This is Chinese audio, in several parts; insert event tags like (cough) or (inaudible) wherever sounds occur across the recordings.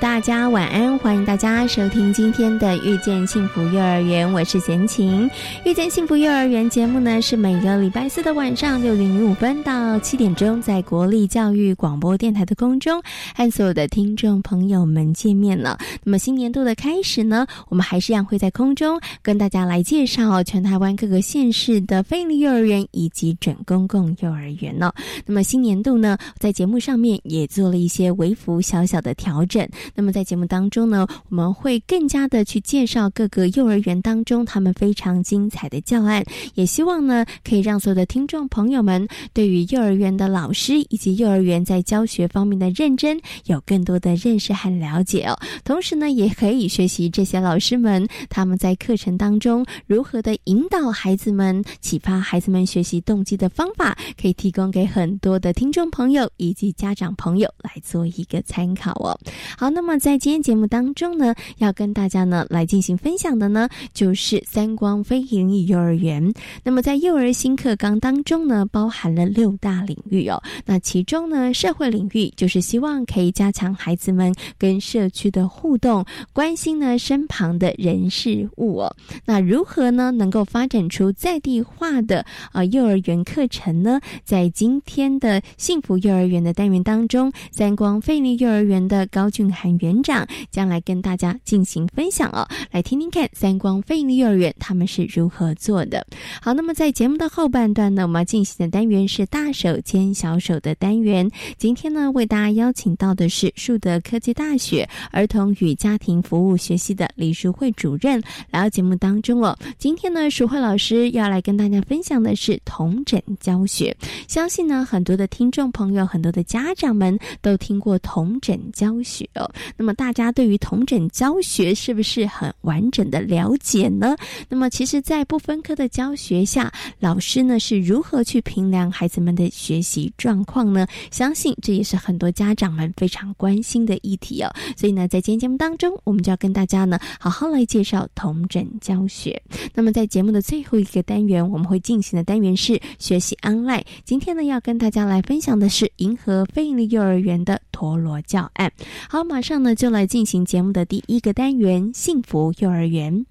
大家晚安，欢迎大家收听今天的遇见幸福幼儿园，我是贤琴。遇见幸福幼儿园节目呢，是每个礼拜四的晚上六点零五分到七点钟，在国立教育广播电台的空中，和所有的听众朋友们见面了。那么新年度的开始呢，我们还是一样会在空中跟大家来介绍全台湾各个县市的非立幼儿园以及准公共幼儿园呢。那么新年度呢，在节目上面也做了一些微幅小小的调整。那么在节目当中呢，我们会更加的去介绍各个幼儿园当中他们非常精彩的教案，也希望呢可以让所有的听众朋友们对于幼儿园的老师以及幼儿园在教学方面的认真有更多的认识和了解哦。同时呢，也可以学习这些老师们他们在课程当中如何的引导孩子们、启发孩子们学习动机的方法，可以提供给很多的听众朋友以及家长朋友来做一个参考哦。好。那么在今天节目当中呢，要跟大家呢来进行分享的呢，就是三光非营利幼儿园。那么在幼儿新课纲当中呢，包含了六大领域哦。那其中呢，社会领域就是希望可以加强孩子们跟社区的互动，关心呢身旁的人事物哦。那如何呢能够发展出在地化的啊幼儿园课程呢？在今天的幸福幼儿园的单元当中，三光费力幼儿园的高俊海。园长将来跟大家进行分享哦，来听听看三光飞营利幼儿园他们是如何做的。好，那么在节目的后半段呢，我们要进行的单元是大手牵小手的单元。今天呢，为大家邀请到的是树德科技大学儿童与家庭服务学系的李淑慧主任来到节目当中哦。今天呢，淑慧老师要来跟大家分享的是同诊教学。相信呢，很多的听众朋友、很多的家长们都听过同诊教学哦。那么大家对于同诊教学是不是很完整的了解呢？那么其实，在不分科的教学下，老师呢是如何去评量孩子们的学习状况呢？相信这也是很多家长们非常关心的议题哦。所以呢，在今天节目当中，我们就要跟大家呢好好来介绍同诊教学。那么在节目的最后一个单元，我们会进行的单元是学习 online。今天呢，要跟大家来分享的是银河非营利幼儿园的陀螺教案。好马上。呢就来进行节目的第一个单元——幸福幼儿园。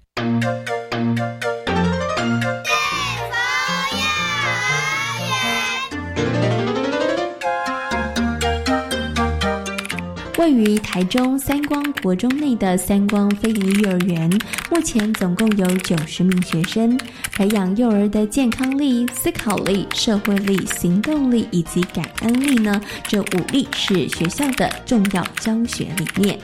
位于台中三光国中内的三光非营利幼儿园，目前总共有九十名学生，培养幼儿的健康力、思考力、社会力、行动力以及感恩力呢？这五力是学校的重要教学理念。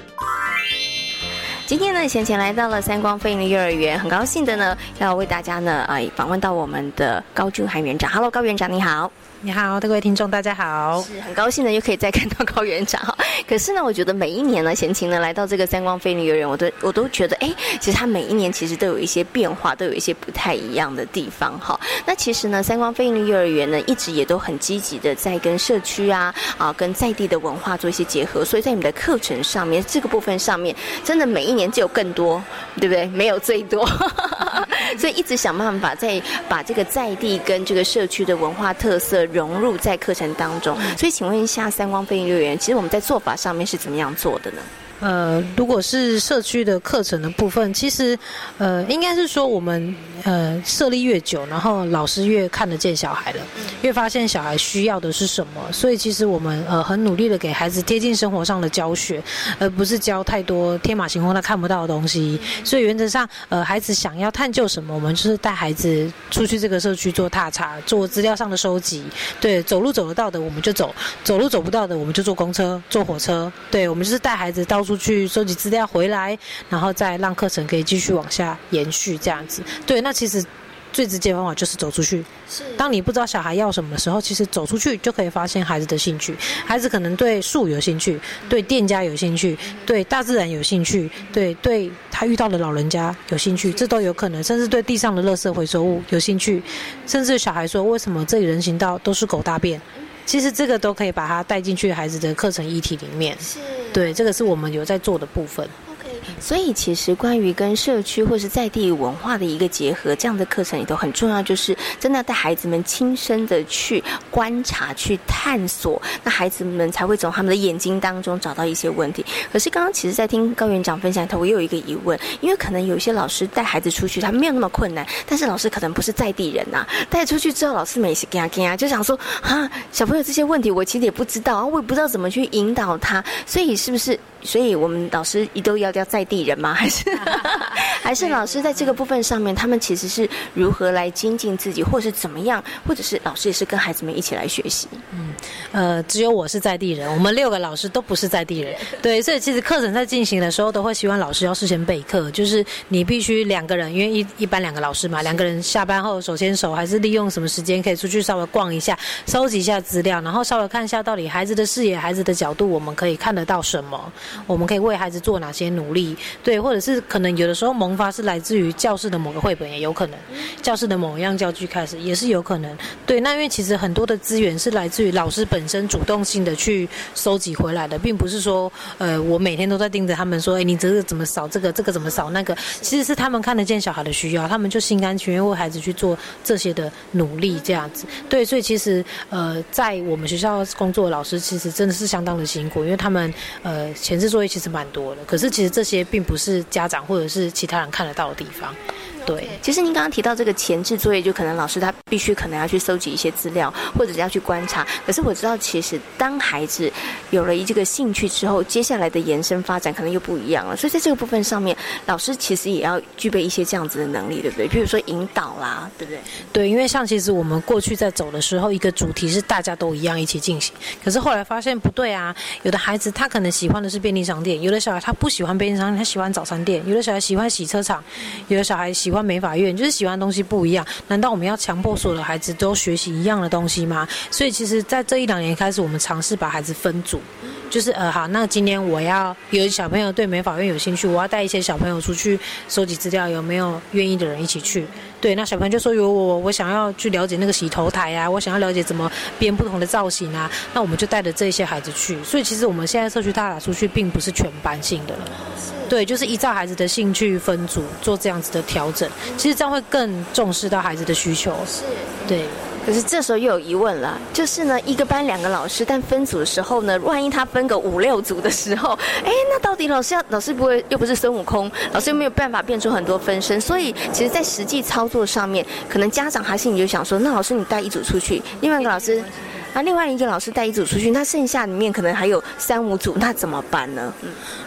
今天呢，贤贤来到了三光飞营幼儿园，很高兴的呢，要为大家呢，呃，访问到我们的高俊涵园长。Hello，高园长，你好。你好，各位听众，大家好，是很高兴的又可以再看到高园长哈。(laughs) 可是呢，我觉得每一年呢，贤琴呢来到这个三光飞利幼儿园，我都我都觉得，哎，其实他每一年其实都有一些变化，都有一些不太一样的地方哈。那其实呢，三光飞利幼儿园呢，一直也都很积极的在跟社区啊啊，跟在地的文化做一些结合，所以在你们的课程上面这个部分上面，真的每一年就有更多，对不对？没有最多，(laughs) 所以一直想办法在把这个在地跟这个社区的文化特色融入在课程当中。所以，请问一下，三光飞行幼儿园，其实我们在做法上面是怎么样做的呢？呃，如果是社区的课程的部分，其实，呃，应该是说我们呃设立越久，然后老师越看得见小孩了，越发现小孩需要的是什么，所以其实我们呃很努力的给孩子贴近生活上的教学，而不是教太多天马行空他看不到的东西。所以原则上，呃，孩子想要探究什么，我们就是带孩子出去这个社区做踏查，做资料上的收集。对，走路走得到的我们就走，走路走不到的我们就坐公车、坐火车。对，我们就是带孩子到处。出去收集资料回来，然后再让课程可以继续往下延续这样子。对，那其实。最直接方法就是走出去。是，当你不知道小孩要什么的时候，其实走出去就可以发现孩子的兴趣。孩子可能对树有兴趣，对店家有兴趣，对大自然有兴趣，对对他遇到的老人家有兴趣，这都有可能。甚至对地上的垃圾回收物有兴趣，甚至小孩说：“为什么这里人行道都是狗大便？”其实这个都可以把它带进去孩子的课程议题里面。是，对，这个是我们有在做的部分。所以，其实关于跟社区或是在地文化的一个结合，这样的课程里头很重要，就是真的带孩子们亲身的去观察、去探索，那孩子们才会从他们的眼睛当中找到一些问题。可是，刚刚其实，在听高园长分享头，我有一个疑问，因为可能有一些老师带孩子出去，他没有那么困难，但是老师可能不是在地人呐，带出去之后，老师们也是跟啊跟啊，就想说啊，小朋友这些问题，我其实也不知道，我也不知道怎么去引导他，所以是不是？所以我们老师一都要叫在地人吗？(laughs) 还是还是老师在这个部分上面，他们其实是如何来精进自己，或是怎么样，或者是老师也是跟孩子们一起来学习。嗯，呃，只有我是在地人，我们六个老师都不是在地人。对，所以其实课程在进行的时候，都会希望老师要事先备课，就是你必须两个人，因为一一般两个老师嘛，两个人下班后手牵手，还是利用什么时间可以出去稍微逛一下，收集一下资料，然后稍微看一下到底孩子的视野、孩子的角度，我们可以看得到什么。我们可以为孩子做哪些努力？对，或者是可能有的时候萌发是来自于教室的某个绘本，也有可能；教室的某一样教具开始，也是有可能。对，那因为其实很多的资源是来自于老师本身主动性的去收集回来的，并不是说，呃，我每天都在盯着他们说，哎，你这个怎么扫这个，这个怎么扫那个？其实是他们看得见小孩的需要，他们就心甘情愿为孩子去做这些的努力，这样子。对，所以其实，呃，在我们学校工作的老师，其实真的是相当的辛苦，因为他们，呃，前置作业其实。蛮多的，可是其实这些并不是家长或者是其他人看得到的地方。对，其实您刚刚提到这个前置作业，就可能老师他必须可能要去搜集一些资料，或者是要去观察。可是我知道，其实当孩子有了一这个兴趣之后，接下来的延伸发展可能又不一样了。所以在这个部分上面，老师其实也要具备一些这样子的能力，对不对？比如说引导啦，对不对？对，因为像其实我们过去在走的时候，一个主题是大家都一样一起进行，可是后来发现不对啊。有的孩子他可能喜欢的是便利商店，有的小孩他不喜欢便利商店，他喜欢早餐店；有的小孩喜欢洗车场，有的小孩喜。喜美法院，就是喜欢的东西不一样。难道我们要强迫所有的孩子都学习一样的东西吗？所以，其实，在这一两年开始，我们尝试把孩子分组，就是呃，好，那今天我要有小朋友对美法院有兴趣，我要带一些小朋友出去收集资料，有没有愿意的人一起去？对，那小朋友就说有我，我想要去了解那个洗头台啊，我想要了解怎么编不同的造型啊，那我们就带着这些孩子去。所以，其实我们现在社区大打出去，并不是全班性的了。对，就是依照孩子的兴趣分组做这样子的调整，其实这样会更重视到孩子的需求。是，对。可是这时候又有疑问了，就是呢，一个班两个老师，但分组的时候呢，万一他分个五六组的时候，哎，那到底老师要老师不会又不是孙悟空，老师又没有办法变出很多分身，所以其实，在实际操作上面，可能家长还是你就想说，那老师你带一组出去，另外一个老师。那另外一个老师带一组出去，那剩下里面可能还有三五组，那怎么办呢？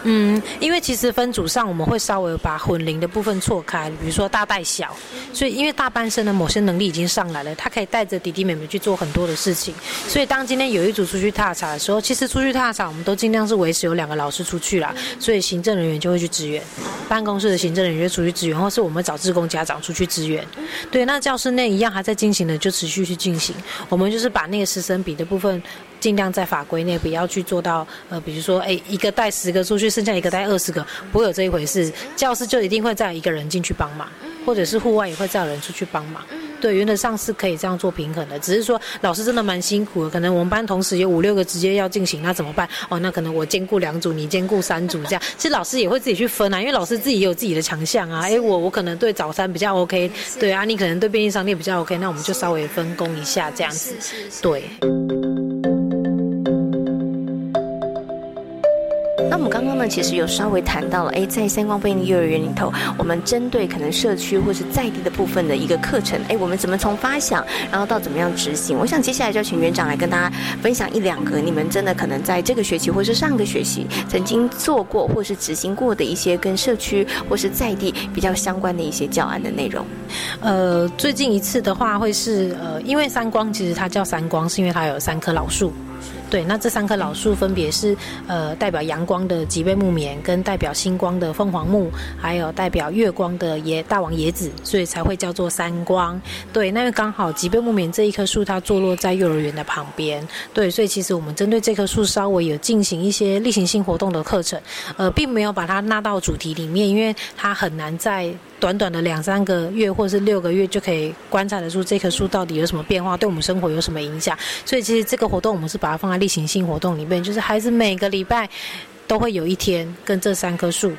嗯，因为其实分组上我们会稍微把混龄的部分错开，比如说大带小，所以因为大班生的某些能力已经上来了，他可以带着弟弟妹妹去做很多的事情。所以当今天有一组出去踏查的时候，其实出去踏查我们都尽量是维持有两个老师出去啦，所以行政人员就会去支援，办公室的行政人员出去支援，或是我们找志工家长出去支援。对，那教室内一样还在进行的就持续去进行，我们就是把那个师生。比的部分，尽量在法规内不要去做到，呃，比如说，哎，一个带十个出去，剩下一个带二十个，不会有这一回事。教师就一定会再有一个人进去帮忙，或者是户外也会再有人出去帮忙。对，原则上是可以这样做平衡的。只是说老师真的蛮辛苦的，可能我们班同时有五六个直接要进行，那怎么办？哦，那可能我兼顾两组，你兼顾三组，这样。(laughs) 其实老师也会自己去分啊，因为老师自己也有自己的强项啊。哎，我我可能对早餐比较 OK，对啊，你可能对便利商店比较 OK，那我们就稍微分工一下这样子，对。那我们刚刚呢，其实有稍微谈到了，哎，在三光便利幼儿园里头，我们针对可能社区或是在地的部分的一个课程，哎，我们怎么从发想，然后到怎么样执行？我想接下来就请园长来跟大家分享一两个你们真的可能在这个学期或是上个学期曾经做过或是执行过的一些跟社区或是在地比较相关的一些教案的内容。呃，最近一次的话会是呃，因为三光其实它叫三光，是因为它有三棵老树。对，那这三棵老树分别是呃代表阳光的吉贝木棉，跟代表星光的凤凰木，还有代表月光的野大王椰子，所以才会叫做三光。对，那刚好吉贝木棉这一棵树它坐落在幼儿园的旁边，对，所以其实我们针对这棵树稍微有进行一些例行性活动的课程，呃，并没有把它纳到主题里面，因为它很难在。短短的两三个月或是六个月就可以观察得出这棵树到底有什么变化，对我们生活有什么影响。所以其实这个活动我们是把它放在例行性活动里面，就是孩子每个礼拜都会有一天跟这三棵树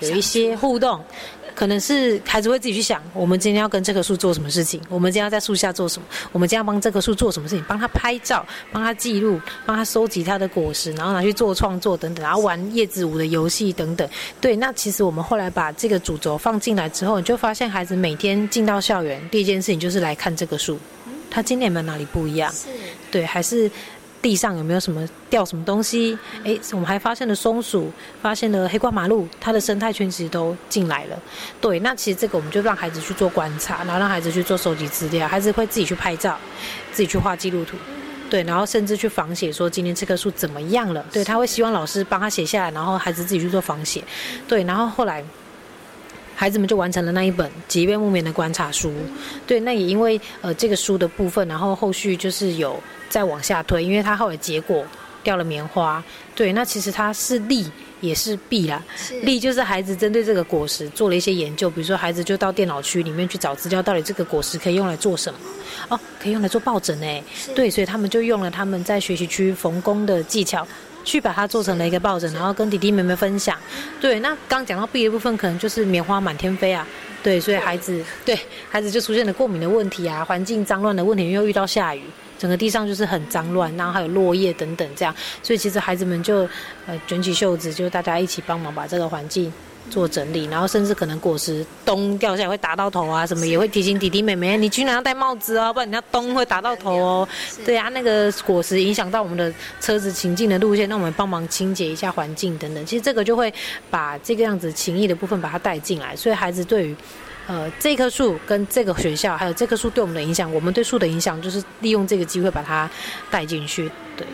有一些互动。可能是孩子会自己去想，我们今天要跟这棵树做什么事情？我们今天要在树下做什么？我们今天要帮这棵树做什么事情？帮他拍照，帮他记录，帮他收集他的果实，然后拿去做创作等等，然后玩叶子舞的游戏等等。对，那其实我们后来把这个主轴放进来之后，你就发现孩子每天进到校园，第一件事情就是来看这棵树，他今天有没有哪里不一样？是，对，还是。地上有没有什么掉什么东西？哎，我们还发现了松鼠，发现了黑瓜马路，它的生态圈其实都进来了。对，那其实这个我们就让孩子去做观察，然后让孩子去做收集资料，孩子会自己去拍照，自己去画记录图，对，然后甚至去仿写，说今天这棵树怎么样了？对，他会希望老师帮他写下来，然后孩子自己去做仿写。对，然后后来孩子们就完成了那一本《吉变木棉的观察书》。对，那也因为呃这个书的部分，然后后续就是有。再往下推，因为它后来结果掉了棉花。对，那其实它是利也是弊啦。利就是孩子针对这个果实做了一些研究，比如说孩子就到电脑区里面去找资料，到底这个果实可以用来做什么？哦，可以用来做抱枕诶。对，所以他们就用了他们在学习区缝工的技巧，去把它做成了一个抱枕，然后跟弟弟妹妹分享。对，那刚讲到弊的部分，可能就是棉花满天飞啊。对，所以孩子对孩子就出现了过敏的问题啊，环境脏乱的问题，又遇到下雨。整个地上就是很脏乱，然后还有落叶等等这样，所以其实孩子们就呃卷起袖子，就大家一起帮忙把这个环境做整理，然后甚至可能果实咚掉下来会打到头啊，什么也会提醒弟弟妹妹，你居然要戴帽子哦，不然你要咚会打到头哦。对啊，那个果实影响到我们的车子行进的路线，那我们帮忙清洁一下环境等等。其实这个就会把这个样子情谊的部分把它带进来，所以孩子对于。呃，这棵树跟这个学校，还有这棵树对我们的影响，我们对树的影响，就是利用这个机会把它带进去，对。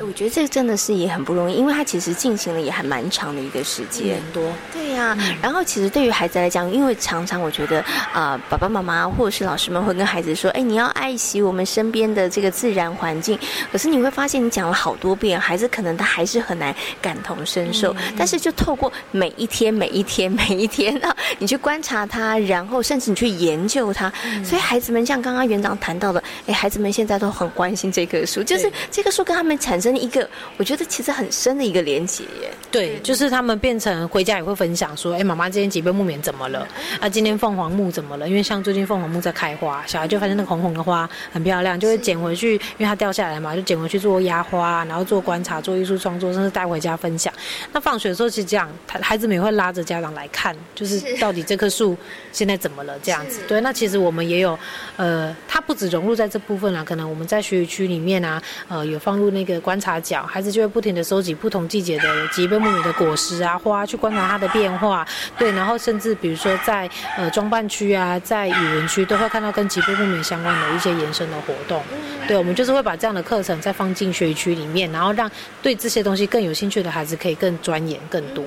我觉得这个真的是也很不容易，因为它其实进行了也还蛮长的一个时间。多。对呀，然后其实对于孩子来讲，因为常常我觉得啊，爸爸妈妈或者是老师们会跟孩子说：“哎，你要爱惜我们身边的这个自然环境。”可是你会发现，你讲了好多遍，孩子可能他还是很难感同身受。但是就透过每一天、每一天、每一天啊，(laughs) 你去观察他，然后甚至你去研究他，所以孩子们像刚刚园长谈到的，哎，孩子们现在都很关心这棵树，就是这棵树跟他们。产生一个我觉得其实很深的一个连结耶。对，就是他们变成回家也会分享说，哎，妈妈今天几杯木棉怎么了？啊，今天凤凰木怎么了？因为像最近凤凰木在开花，小孩就发现那个红红的花很漂亮，就会捡回去，因为它掉下来嘛，就捡回去做压花，然后做观察、做艺术创作，甚至带回家分享。那放学的时候是这样，他孩子们也会拉着家长来看，就是到底这棵树现在怎么了这样子。对，那其实我们也有，呃，它不止融入在这部分啦，可能我们在学习区里面啊，呃，有放入那个。观察角，孩子就会不停的收集不同季节的吉贝木米的果实啊花，去观察它的变化。对，然后甚至比如说在呃装扮区啊，在语文区都会看到跟吉贝木米相关的一些延伸的活动。对，我们就是会把这样的课程再放进学习区里面，然后让对这些东西更有兴趣的孩子可以更钻研更多。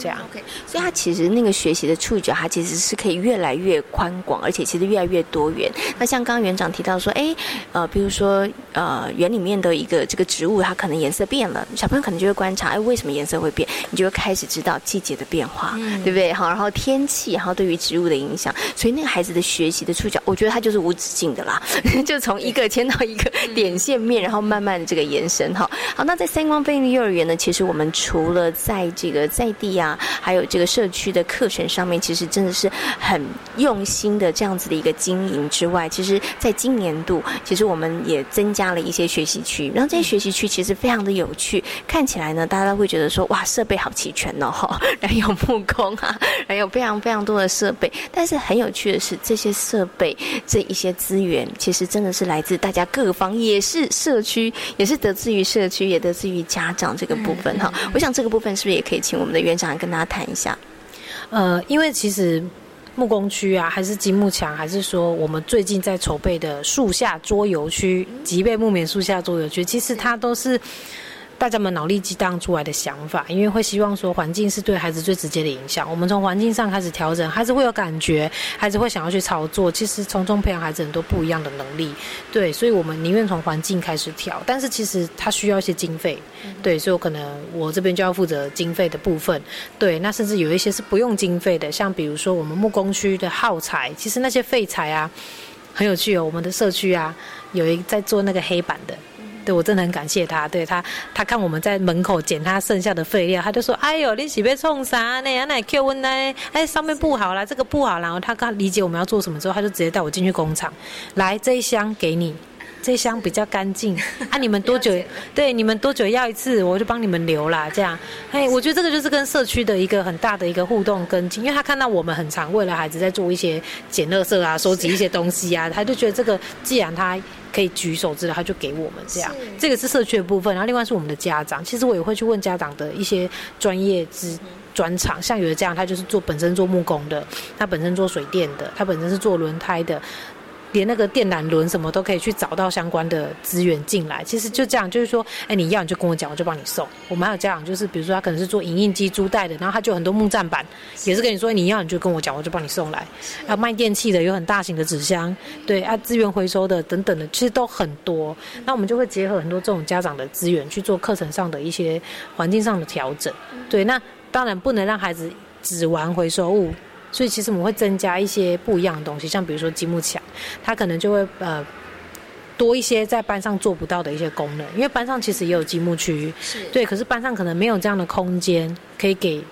这样，OK，所以他其实那个学习的触角，他其实是可以越来越宽广，而且其实越来越多元。那像刚刚园长提到说，哎，呃，比如说，呃，园里面的一个这个植物，它可能颜色变了，小朋友可能就会观察，哎，为什么颜色会变？你就会开始知道季节的变化，对不对？好，然后天气，然后对于植物的影响，所以那个孩子的学习的触角，我觉得他就是无止境的啦，(laughs) 就从一个牵到一个点线面，然后慢慢的这个延伸。哈，好，那在三光飞利幼儿园呢，其实我们除了在这个在地啊。还有这个社区的课程上面，其实真的是很用心的这样子的一个经营之外，其实在今年度，其实我们也增加了一些学习区，然后这些学习区其实非常的有趣，看起来呢，大家都会觉得说，哇，设备好齐全哦，哈，然后有木工啊，还有非常非常多的设备，但是很有趣的是，这些设备这一些资源，其实真的是来自大家各方，也是社区，也是得自于社区，也得自于家长这个部分哈。我想这个部分是不是也可以请我们的园长跟大家谈？一下，呃，因为其实木工区啊，还是积木墙，还是说我们最近在筹备的树下桌游区、即被木棉树下桌游区，其实它都是。大家们脑力激荡出来的想法，因为会希望说环境是对孩子最直接的影响。我们从环境上开始调整，孩子会有感觉，孩子会想要去操作。其实从中培养孩子很多不一样的能力，对，所以我们宁愿从环境开始调。但是其实它需要一些经费，对，所以我可能我这边就要负责经费的部分，对。那甚至有一些是不用经费的，像比如说我们木工区的耗材，其实那些废材啊，很有趣哦。我们的社区啊，有一在做那个黑板的。对，我真的很感谢他。对他，他看我们在门口捡他剩下的废料，他就说：“哎呦，你是被冲啥呢？那 Q 问呢？哎，上面不好啦，这个不好。”然后他刚理解我们要做什么之后，他就直接带我进去工厂，来这一箱给你，这一箱比较干净。啊，你们多久？对，你们多久要一次？我就帮你们留啦。这样，哎，我觉得这个就是跟社区的一个很大的一个互动跟进，因为他看到我们很常为了孩子在做一些捡垃圾啊、收集一些东西啊，他就觉得这个既然他。可以举手之劳，他就给我们这样。这个是社区的部分，然后另外是我们的家长。其实我也会去问家长的一些专业之专长，像有的这样，他就是做本身做木工的，他本身做水电的，他本身是做轮胎的。连那个电缆轮什么都可以去找到相关的资源进来，其实就这样，就是说，哎，你要你就跟我讲，我就帮你送。我们还有家长，就是比如说他可能是做影印机租贷的，然后他就很多木栈板，也是跟你说你要你就跟我讲，我就帮你送来。啊，卖电器的有很大型的纸箱，对啊，资源回收的等等的，其实都很多。那我们就会结合很多这种家长的资源去做课程上的一些环境上的调整。对，那当然不能让孩子只玩回收物。所以其实我们会增加一些不一样的东西，像比如说积木墙，它可能就会呃多一些在班上做不到的一些功能，因为班上其实也有积木区，对，可是班上可能没有这样的空间可以给。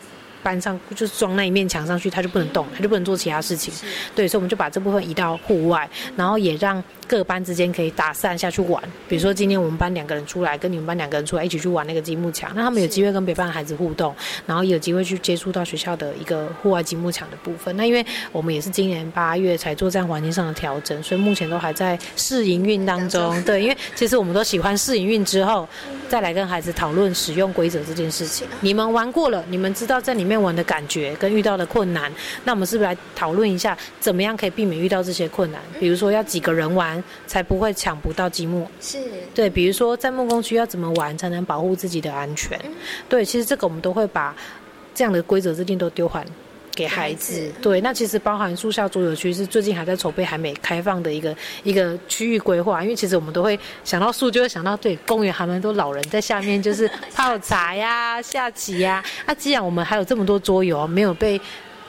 搬上就是装那一面墙上去，他就不能动，他就不能做其他事情。对，所以我们就把这部分移到户外，然后也让各班之间可以打散下去玩。比如说今天我们班两个人出来，跟你们班两个人出来一起去玩那个积木墙，那他们有机会跟别班的孩子互动，然后有机会去接触到学校的一个户外积木墙的部分。那因为我们也是今年八月才做这样环境上的调整，所以目前都还在试营运当中。对，因为其实我们都喜欢试营运之后，再来跟孩子讨论使用规则这件事情。你们玩过了，你们知道在里面。玩的感觉跟遇到的困难，那我们是不是来讨论一下，怎么样可以避免遇到这些困难？比如说要几个人玩才不会抢不到积木？是对，比如说在木工区要怎么玩才能保护自己的安全？对，其实这个我们都会把这样的规则制定都丢还给孩子。对，那其实包含树下桌游区是最近还在筹备还没开放的一个一个区域规划，因为其实我们都会想到树，就会想到对公园还蛮多老人在下面就是泡茶呀、(laughs) 下棋呀。那既然我们还有这么多桌游没有被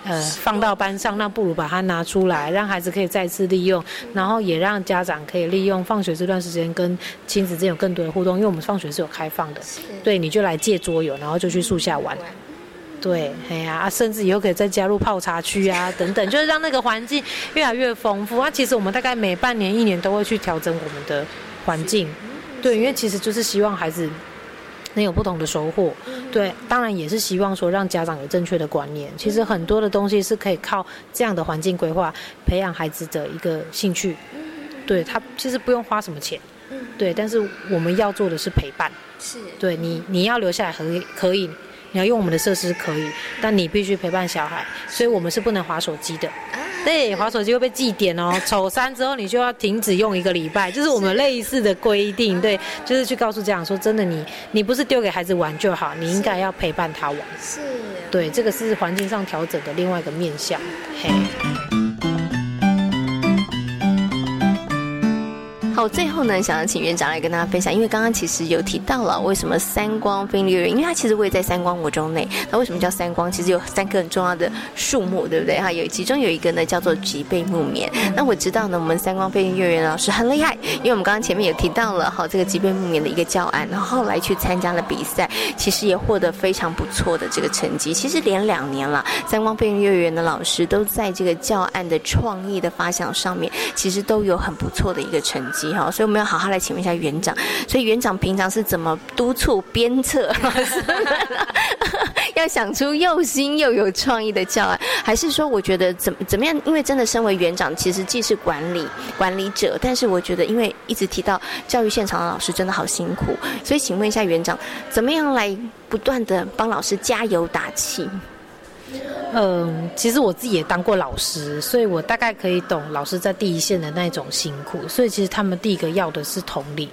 呃放到班上，那不如把它拿出来，让孩子可以再次利用，然后也让家长可以利用放学这段时间跟亲子之间有更多的互动，因为我们放学是有开放的，对，你就来借桌游，然后就去树下玩。对，哎呀，啊，甚至以后可以再加入泡茶区啊，等等，(laughs) 就是让那个环境越来越丰富。啊，其实我们大概每半年、一年都会去调整我们的环境，对，因为其实就是希望孩子能有不同的收获。对，当然也是希望说让家长有正确的观念。其实很多的东西是可以靠这样的环境规划培养孩子的一个兴趣。对他其实不用花什么钱，对，但是我们要做的是陪伴。是，对你你要留下来可以可以。你要用我们的设施可以，但你必须陪伴小孩，所以我们是不能划手机的。对，划手机会被记点哦。丑三之后你就要停止用一个礼拜，就是我们类似的规定。对，就是去告诉家长说，真的，你你不是丢给孩子玩就好，你应该要陪伴他玩。是，对，这个是环境上调整的另外一个面向。嘿。好，最后呢，想要请院长来跟大家分享，因为刚刚其实有提到了为什么三光飞利园，因为它其实位在三光五中内。那为什么叫三光？其实有三个很重要的树木，对不对？哈，有其中有一个呢叫做脊背木棉。那我知道呢，我们三光飞运幼儿园老师很厉害，因为我们刚刚前面有提到了哈，这个脊背木棉的一个教案，然后后来去参加了比赛，其实也获得非常不错的这个成绩。其实连两年了，三光飞运幼儿园的老师都在这个教案的创意的发想上面，其实都有很不错的一个成绩。好，所以我们要好好来请问一下园长。所以园长平常是怎么督促鞭策老师，(laughs) 要想出又新又有创意的教案？还是说，我觉得怎怎么样？因为真的身为园长，其实既是管理管理者，但是我觉得，因为一直提到教育现场的老师真的好辛苦，所以请问一下园长，怎么样来不断的帮老师加油打气？嗯，其实我自己也当过老师，所以我大概可以懂老师在第一线的那种辛苦。所以其实他们第一个要的是同理。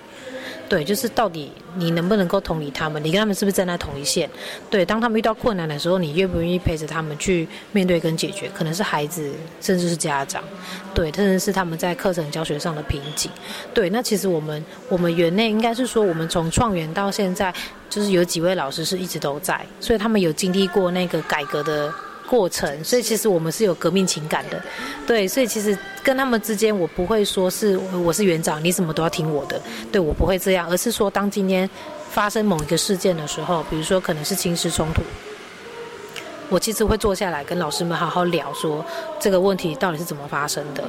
对，就是到底你能不能够同理他们？你跟他们是不是站在同一线？对，当他们遇到困难的时候，你愿不愿意陪着他们去面对跟解决？可能是孩子，甚至是家长，对，甚至是他们在课程教学上的瓶颈。对，那其实我们我们园内应该是说，我们从创园到现在，就是有几位老师是一直都在，所以他们有经历过那个改革的。过程，所以其实我们是有革命情感的，对，所以其实跟他们之间，我不会说是我是园长，你什么都要听我的，对我不会这样，而是说当今天发生某一个事件的时候，比如说可能是亲师冲突，我其实会坐下来跟老师们好好聊，说这个问题到底是怎么发生的，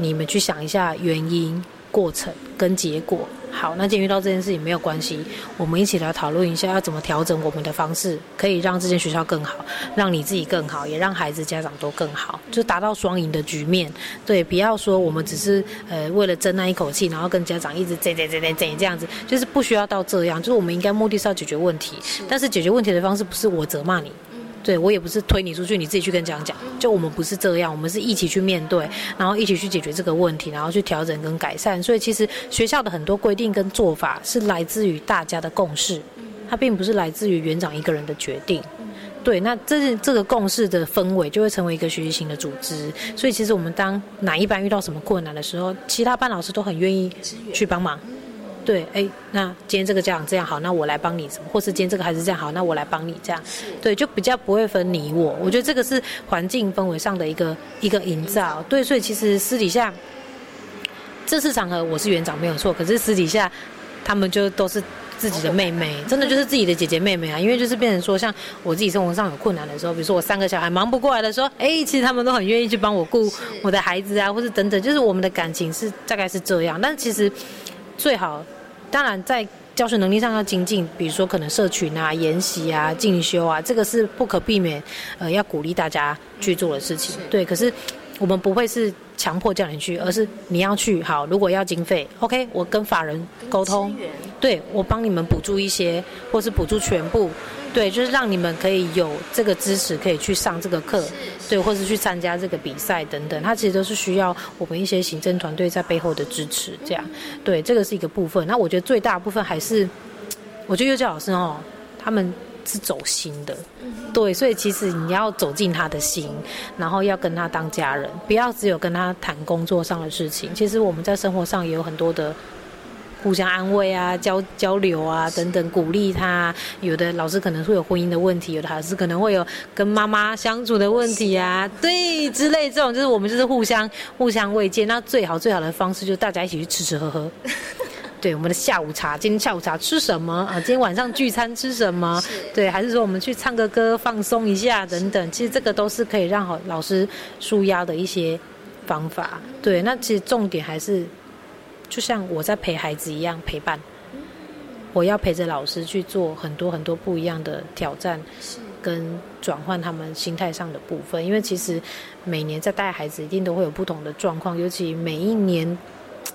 你们去想一下原因、过程跟结果。好，那既然遇到这件事情没有关系，我们一起来讨论一下要怎么调整我们的方式，可以让这间学校更好，让你自己更好，也让孩子家长都更好，就达到双赢的局面。对，不要说我们只是呃为了争那一口气，然后跟家长一直争争争争争这样子，就是不需要到这样。就是我们应该目的是要解决问题，但是解决问题的方式不是我责骂你。对，我也不是推你出去，你自己去跟家长讲。就我们不是这样，我们是一起去面对，然后一起去解决这个问题，然后去调整跟改善。所以其实学校的很多规定跟做法是来自于大家的共识，它并不是来自于园长一个人的决定。对，那这是这个共识的氛围就会成为一个学习型的组织。所以其实我们当哪一班遇到什么困难的时候，其他班老师都很愿意去帮忙。对，哎，那今天这个家长这样好，那我来帮你什么？或是今天这个孩子这样好，那我来帮你这样。对，就比较不会分你我。我觉得这个是环境氛围上的一个一个营造。对，所以其实私底下，这次场合我是园长没有错，可是私底下他们就都是自己的妹妹，真的就是自己的姐姐妹妹啊。因为就是变成说，像我自己生活上有困难的时候，比如说我三个小孩忙不过来的时候，哎，其实他们都很愿意去帮我顾我的孩子啊，或是等等，就是我们的感情是大概是这样。但其实。最好，当然在教学能力上要精进，比如说可能社群啊、研习啊、进修啊，这个是不可避免，呃，要鼓励大家去做的事情。对，可是我们不会是强迫叫你去，而是你要去。好，如果要经费，OK，我跟法人沟通，对我帮你们补助一些，或是补助全部。对，就是让你们可以有这个支持，可以去上这个课，对，或是去参加这个比赛等等，它其实都是需要我们一些行政团队在背后的支持，这样，对，这个是一个部分。那我觉得最大部分还是，我觉得幼教老师哦，他们是走心的，对，所以其实你要走进他的心，然后要跟他当家人，不要只有跟他谈工作上的事情。其实我们在生活上也有很多的。互相安慰啊，交交流啊，等等，鼓励他。有的老师可能会有婚姻的问题，有的老师可能会有跟妈妈相处的问题啊，对，之类这种，就是我们就是互相互相慰藉。那最好最好的方式就是大家一起去吃吃喝喝。(laughs) 对，我们的下午茶，今天下午茶吃什么啊？今天晚上聚餐吃什么？对，还是说我们去唱个歌放松一下等等。其实这个都是可以让好老师舒压的一些方法。对，那其实重点还是。就像我在陪孩子一样陪伴，我要陪着老师去做很多很多不一样的挑战，跟转换他们心态上的部分。因为其实每年在带孩子，一定都会有不同的状况，尤其每一年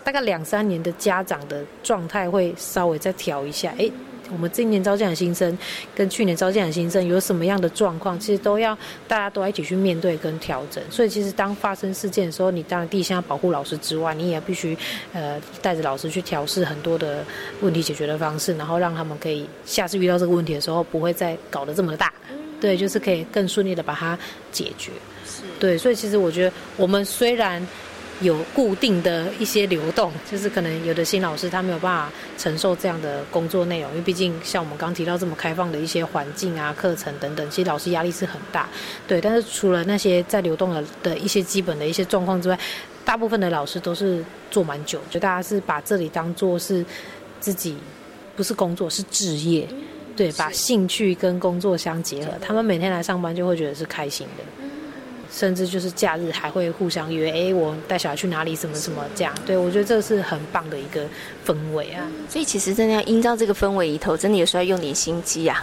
大概两三年的家长的状态会稍微再调一下。哎。我们今年招进的新生，跟去年招进的新生有什么样的状况？其实都要大家都要一起去面对跟调整。所以，其实当发生事件的时候，你当然第一先要保护老师之外，你也必须呃带着老师去调试很多的问题解决的方式，然后让他们可以下次遇到这个问题的时候，不会再搞得这么大。对，就是可以更顺利的把它解决。对，所以其实我觉得我们虽然。有固定的一些流动，就是可能有的新老师他没有办法承受这样的工作内容，因为毕竟像我们刚提到这么开放的一些环境啊、课程等等，其实老师压力是很大。对，但是除了那些在流动的的一些基本的一些状况之外，大部分的老师都是做蛮久，就大家是把这里当做是自己不是工作是置业，对，把兴趣跟工作相结合，他们每天来上班就会觉得是开心的。甚至就是假日还会互相约，哎，我带小孩去哪里，什么什么这样。对我觉得这是很棒的一个氛围啊。所以其实真的要营造这个氛围里头，真的有时候要用点心机啊。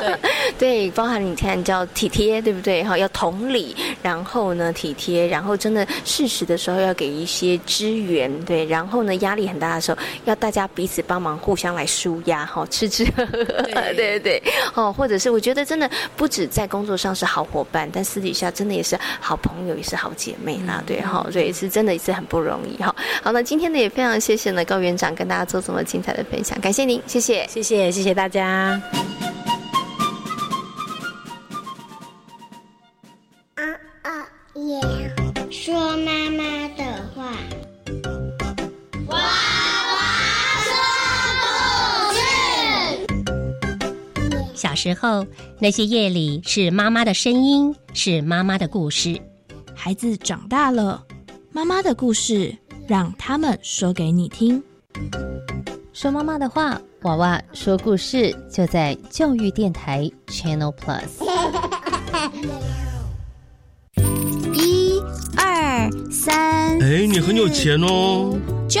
对 (laughs) 对，包含你看叫体贴，对不对？哈，要同理，然后呢体贴，然后真的适时的时候要给一些支援，对，然后呢压力很大的时候，要大家彼此帮忙，互相来舒压，哈，吃吃喝喝，(laughs) 对对对，哦，或者是我觉得真的不止在工作上是好伙伴，但私底下真的也是好朋友，也是好姐妹啦，对哈，所以是真的也是很不容易哈。好，那今天呢也非常谢谢呢高园长跟大家做这么精彩的分享，感谢您，谢谢，谢谢，谢谢大家。啊啊耶！说妈时候，那些夜里是妈妈的声音，是妈妈的故事。孩子长大了，妈妈的故事让他们说给你听。说妈妈的话，娃娃说故事，就在教育电台 Channel Plus。(laughs) 一、二、三。哎，你很有钱哦！就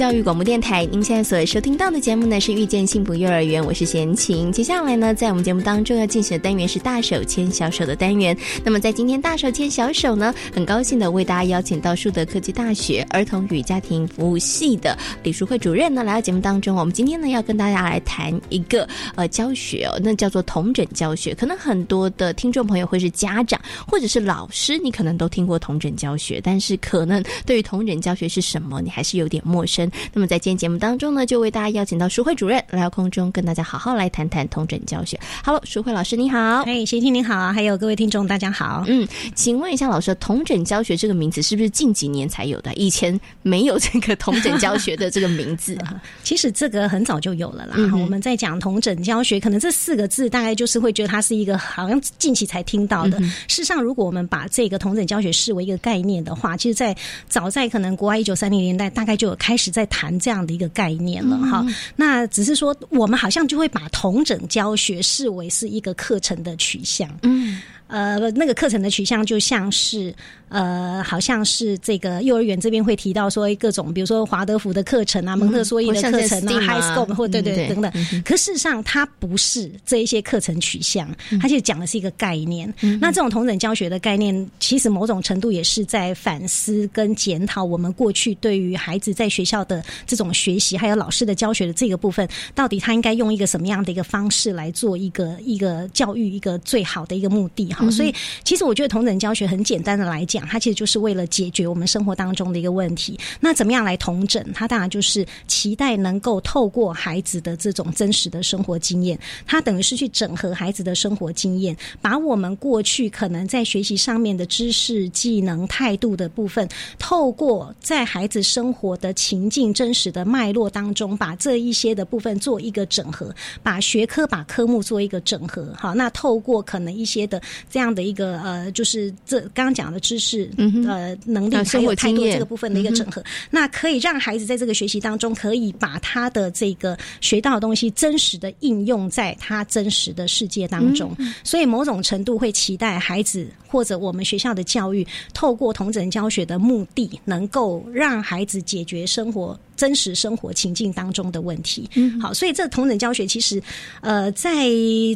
教育广播电台，您现在所收听到的节目呢是遇见幸福幼儿园，我是贤琴。接下来呢，在我们节目当中要进行的单元是大手牵小手的单元。那么在今天大手牵小手呢，很高兴的为大家邀请到树德科技大学儿童与家庭服务系的李淑慧主任呢来到节目当中。我们今天呢要跟大家来谈一个呃教学哦，那叫做同诊教学。可能很多的听众朋友会是家长或者是老师，你可能都听过同诊教学，但是可能对于同诊教学是什么，你还是有点陌生。那么在今天节目当中呢，就为大家邀请到淑慧主任来到空中，跟大家好好来谈谈同诊教学。Hello，淑慧老师你好，哎，贤听你好，还有各位听众大家好。嗯，请问一下老师，同诊教学这个名字是不是近几年才有的？以前没有这个同诊教学的这个名字啊？(laughs) 其实这个很早就有了啦。我们在讲同诊教学，可能这四个字大概就是会觉得它是一个好像近期才听到的。事实上，如果我们把这个同诊教学视为一个概念的话，其实，在早在可能国外一九三零年代，大概就有开始。在谈这样的一个概念了哈，那只是说我们好像就会把同整教学视为是一个课程的取向，嗯，呃，那个课程的取向就像是。呃，好像是这个幼儿园这边会提到说各种，比如说华德福的课程啊，蒙特梭利的课程啊，High School 或对对等等。可事实上，它不是这一些课程取向，它就讲的是一个概念。那这种同等教学的概念，其实某种程度也是在反思跟检讨我们过去对于孩子在学校的这种学习，还有老师的教学的这个部分，到底他应该用一个什么样的一个方式来做一个一个教育一个最好的一个目的哈。所以其实我觉得同等教学很简单的来讲，它其实就是为了解决我们生活当中的一个问题。那怎么样来同整？它当然就是期待能够透过孩子的这种真实的生活经验，它等于是去整合孩子的生活经验，把我们过去可能在学习上面的知识、技能、态度的部分，透过在孩子生活的情境、真实的脉络当中，把这一些的部分做一个整合，把学科、把科目做一个整合。好，那透过可能一些的这样的一个呃，就是这刚刚讲的知识、呃能力还有态度这个部分的一个整合，那可以让孩子在这个学习当中，可以把他的这个学到的东西真实的应用在他真实的世界当中。所以某种程度会期待孩子或者我们学校的教育，透过同整教学的目的，能够让孩子解决生活。活。真实生活情境当中的问题，嗯，好，所以这同等教学其实，呃，在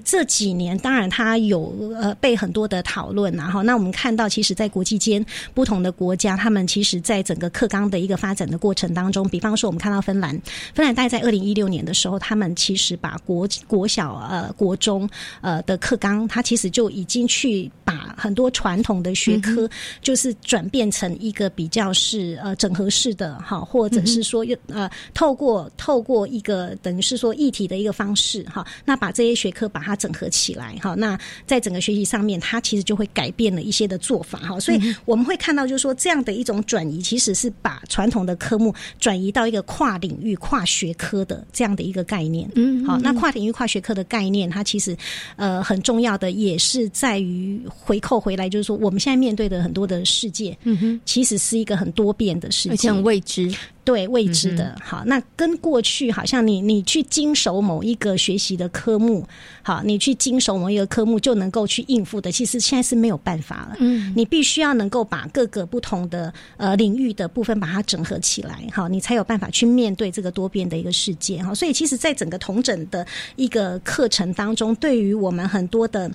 这几年，当然它有呃被很多的讨论，然后那我们看到，其实，在国际间不同的国家，他们其实在整个课纲的一个发展的过程当中，比方说我们看到芬兰，芬兰大概在二零一六年的时候，他们其实把国国小呃国中呃的课纲，它其实就已经去把很多传统的学科，就是转变成一个比较是呃整合式的哈，或者是说。呃，透过透过一个等于是说议题的一个方式哈，那把这些学科把它整合起来哈，那在整个学习上面，它其实就会改变了一些的做法哈，所以我们会看到就是说这样的一种转移，其实是把传统的科目转移到一个跨领域、跨学科的这样的一个概念。嗯，好，那跨领域、跨学科的概念，它其实呃很重要的也是在于回扣回来，就是说我们现在面对的很多的世界，嗯哼，其实是一个很多变的世界，很未知。对未知的，好，那跟过去好像你你去经手某一个学习的科目，好，你去经手某一个科目就能够去应付的，其实现在是没有办法了。嗯，你必须要能够把各个不同的呃领域的部分把它整合起来，好，你才有办法去面对这个多变的一个世界。哈，所以其实，在整个同整的一个课程当中，对于我们很多的。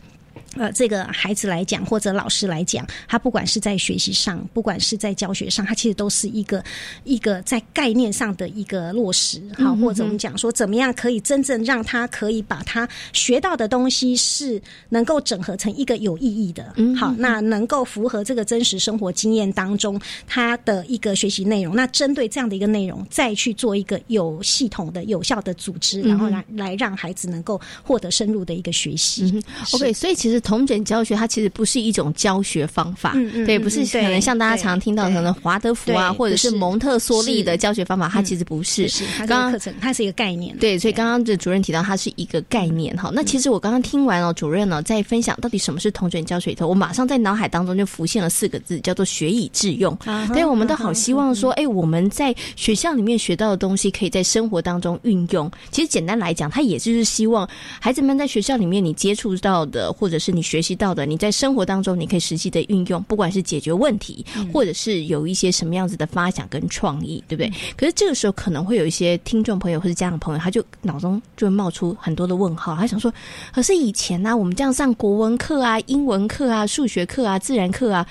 呃，这个孩子来讲，或者老师来讲，他不管是在学习上，不管是在教学上，他其实都是一个一个在概念上的一个落实，好，或者我们讲说，怎么样可以真正让他可以把他学到的东西是能够整合成一个有意义的，好，那能够符合这个真实生活经验当中他的一个学习内容。那针对这样的一个内容，再去做一个有系统的、有效的组织，然后来来让孩子能够获得深入的一个学习。OK，所以其实。同整教学，它其实不是一种教学方法，对，不是可能像大家常听到可能华德福啊，或者是蒙特梭利的教学方法，它其实不是。刚刚课程，它是一个概念。对，所以刚刚的主任提到它是一个概念哈。那其实我刚刚听完了主任呢在分享到底什么是同整教学里头，我马上在脑海当中就浮现了四个字，叫做学以致用。对，我们都好希望说，哎，我们在学校里面学到的东西，可以在生活当中运用。其实简单来讲，它也就是希望孩子们在学校里面你接触到的，或者是你学习到的，你在生活当中你可以实际的运用，不管是解决问题，或者是有一些什么样子的发想跟创意，对不对？可是这个时候可能会有一些听众朋友或者家长朋友，他就脑中就会冒出很多的问号，他想说：可是以前呢，我们这样上国文课啊、英文课啊、数学课啊、自然课啊。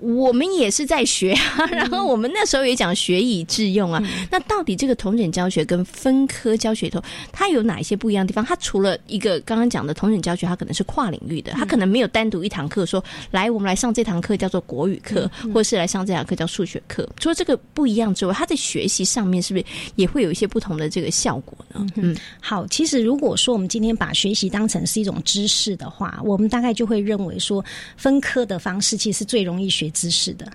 我们也是在学啊，然后我们那时候也讲学以致用啊。那到底这个同整教学跟分科教学头，它有哪一些不一样的地方？它除了一个刚刚讲的同整教学，它可能是跨领域的，它可能没有单独一堂课说来我们来上这堂课叫做国语课，或是来上这堂课叫数学课。除了这个不一样之外，它在学习上面是不是也会有一些不同的这个效果呢？嗯，好，其实如果说我们今天把学习当成是一种知识的话，我们大概就会认为说分科的方式其实是最容易学。姿势的。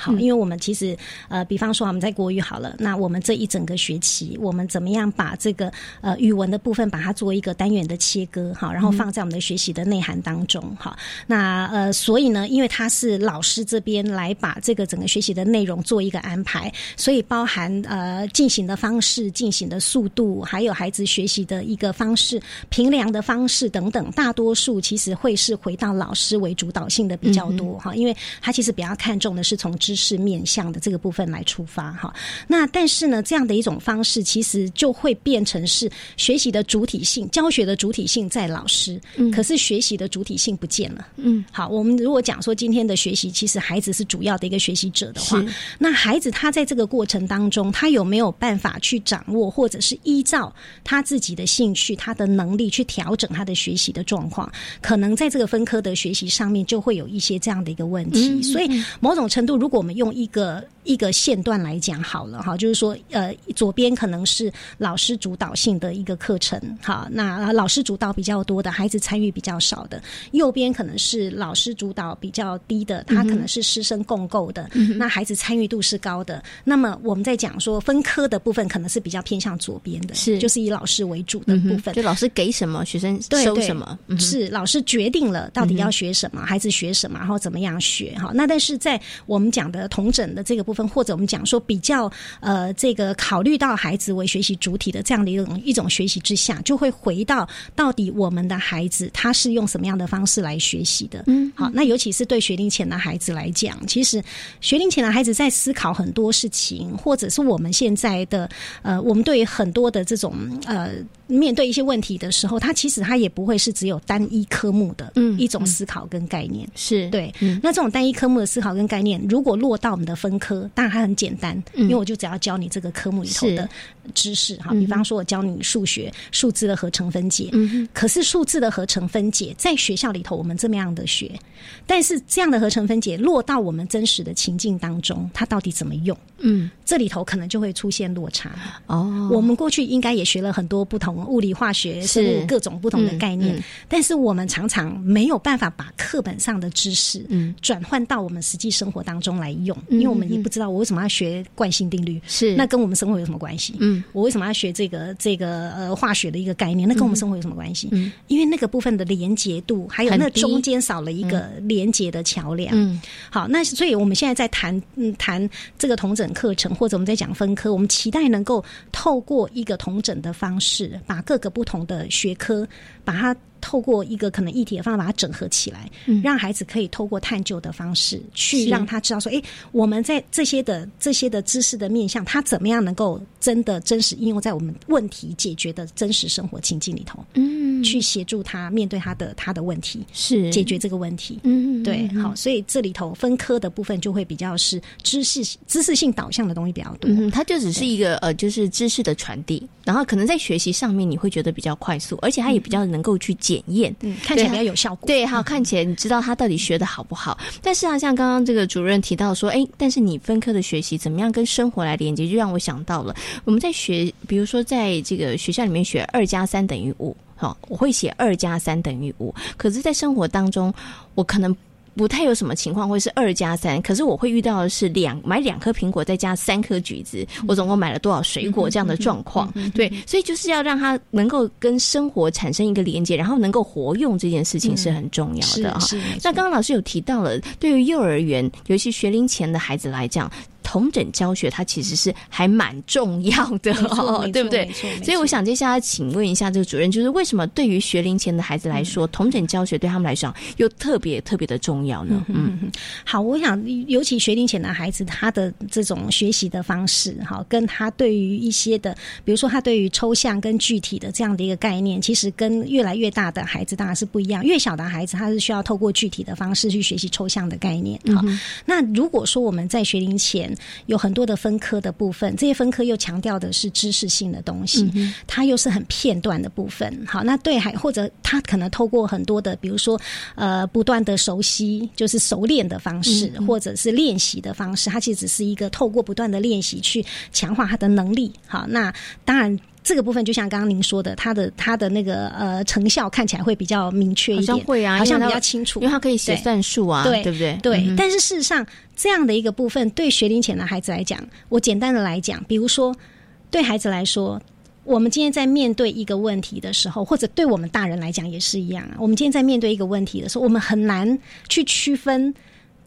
好，因为我们其实呃，比方说我们在国语好了，那我们这一整个学期，我们怎么样把这个呃语文的部分把它做一个单元的切割，好，然后放在我们的学习的内涵当中，好，那呃，所以呢，因为他是老师这边来把这个整个学习的内容做一个安排，所以包含呃进行的方式、进行的速度，还有孩子学习的一个方式、评量的方式等等，大多数其实会是回到老师为主导性的比较多哈，因为他其实比较看重的是从知知识面向的这个部分来出发哈。那但是呢，这样的一种方式其实就会变成是学习的主体性、教学的主体性在老师，嗯可是学习的主体性不见了。嗯，好，我们如果讲说今天的学习，其实孩子是主要的一个学习者的话，那孩子他在这个过程当中，他有没有办法去掌握，或者是依照他自己的兴趣、他的能力去调整他的学习的状况？可能在这个分科的学习上面，就会有一些这样的一个问题。所以某种程度，如果我们用一个一个线段来讲好了哈，就是说，呃，左边可能是老师主导性的一个课程，哈，那老师主导比较多的，孩子参与比较少的；右边可能是老师主导比较低的，他可能是师生共构的，那孩子参与度是高的。那么我们在讲说分科的部分，可能是比较偏向左边的，是。就是以老师为主的部分，就老师给什么，学生收什么，是老师决定了到底要学什么，孩子学什么，然后怎么样学，哈。那但是在我们讲的同整的这个部分，或者我们讲说比较呃，这个考虑到孩子为学习主体的这样的一种一种学习之下，就会回到到底我们的孩子他是用什么样的方式来学习的？嗯，好，那尤其是对学龄前的孩子来讲，其实学龄前的孩子在思考很多事情，或者是我们现在的呃，我们对于很多的这种呃。面对一些问题的时候，它其实它也不会是只有单一科目的一种思考跟概念，是对。那这种单一科目的思考跟概念，如果落到我们的分科，当然它很简单，因为我就只要教你这个科目里头的知识哈。比方说，我教你数学数字的合成分解，可是数字的合成分解在学校里头我们这么样的学，但是这样的合成分解落到我们真实的情境当中，它到底怎么用？嗯，这里头可能就会出现落差。哦，我们过去应该也学了很多不同。物理、化学、生物各种不同的概念，但是我们常常没有办法把课本上的知识转换到我们实际生活当中来用，因为我们也不知道我为什么要学惯性定律，是那跟我们生活有什么关系？嗯，我为什么要学这个这个呃化学的一个概念？那跟我们生活有什么关系？嗯，因为那个部分的连接度，还有那中间少了一个连接的桥梁。嗯，好，那所以我们现在在谈嗯谈这个同整课程，或者我们在讲分科，我们期待能够透过一个同整的方式。把各个不同的学科，把它。透过一个可能议题的方法把它整合起来，让孩子可以透过探究的方式去让他知道说，哎，我们在这些的这些的知识的面向，他怎么样能够真的真实应用在我们问题解决的真实生活情境里头，嗯，去协助他面对他的他的问题，是。解决这个问题，嗯，对，好，所以这里头分科的部分就会比较是知识知识性导向的东西比较多，它就只是一个呃，就是知识的传递，然后可能在学习上面你会觉得比较快速，而且它也比较能够去。检验，嗯，看起来比较有效果。对，好，看起来你知道他到底学的好不好。但是啊，像刚刚这个主任提到说，哎，但是你分科的学习怎么样跟生活来连接，就让我想到了我们在学，比如说在这个学校里面学二加三等于五，好，我会写二加三等于五，可是，在生活当中，我可能。不太有什么情况会是二加三，可是我会遇到的是两买两颗苹果再加三颗橘子，我总共买了多少水果这样的状况。对，所以就是要让他能够跟生活产生一个连接，然后能够活用这件事情是很重要的哈。那刚刚老师有提到了，对于幼儿园，尤其学龄前的孩子来讲。同整教学它其实是还蛮重要的哦，对不对？所以我想接下来请问一下这个主任，就是为什么对于学龄前的孩子来说，同整教学对他们来讲又特别特别的重要呢？嗯，好，我想尤其学龄前的孩子，他的这种学习的方式，哈，跟他对于一些的，比如说他对于抽象跟具体的这样的一个概念，其实跟越来越大的孩子当然是不一样。越小的孩子，他是需要透过具体的方式去学习抽象的概念。好，那如果说我们在学龄前，有很多的分科的部分，这些分科又强调的是知识性的东西，它又是很片段的部分。好，那对还或者他可能透过很多的，比如说呃，不断的熟悉，就是熟练的方式，或者是练习的方式，它其实只是一个透过不断的练习去强化他的能力。好，那当然。这个部分就像刚刚您说的，它的它的那个呃成效看起来会比较明确一点，会啊，好像比较清楚，因为它可以写算术啊，对对不对？对。但是事实上，这样的一个部分对学龄前的孩子来讲，我简单的来讲，比如说对孩子来说，我们今天在面对一个问题的时候，或者对我们大人来讲也是一样啊。我们今天在面对一个问题的时候，我们很难去区分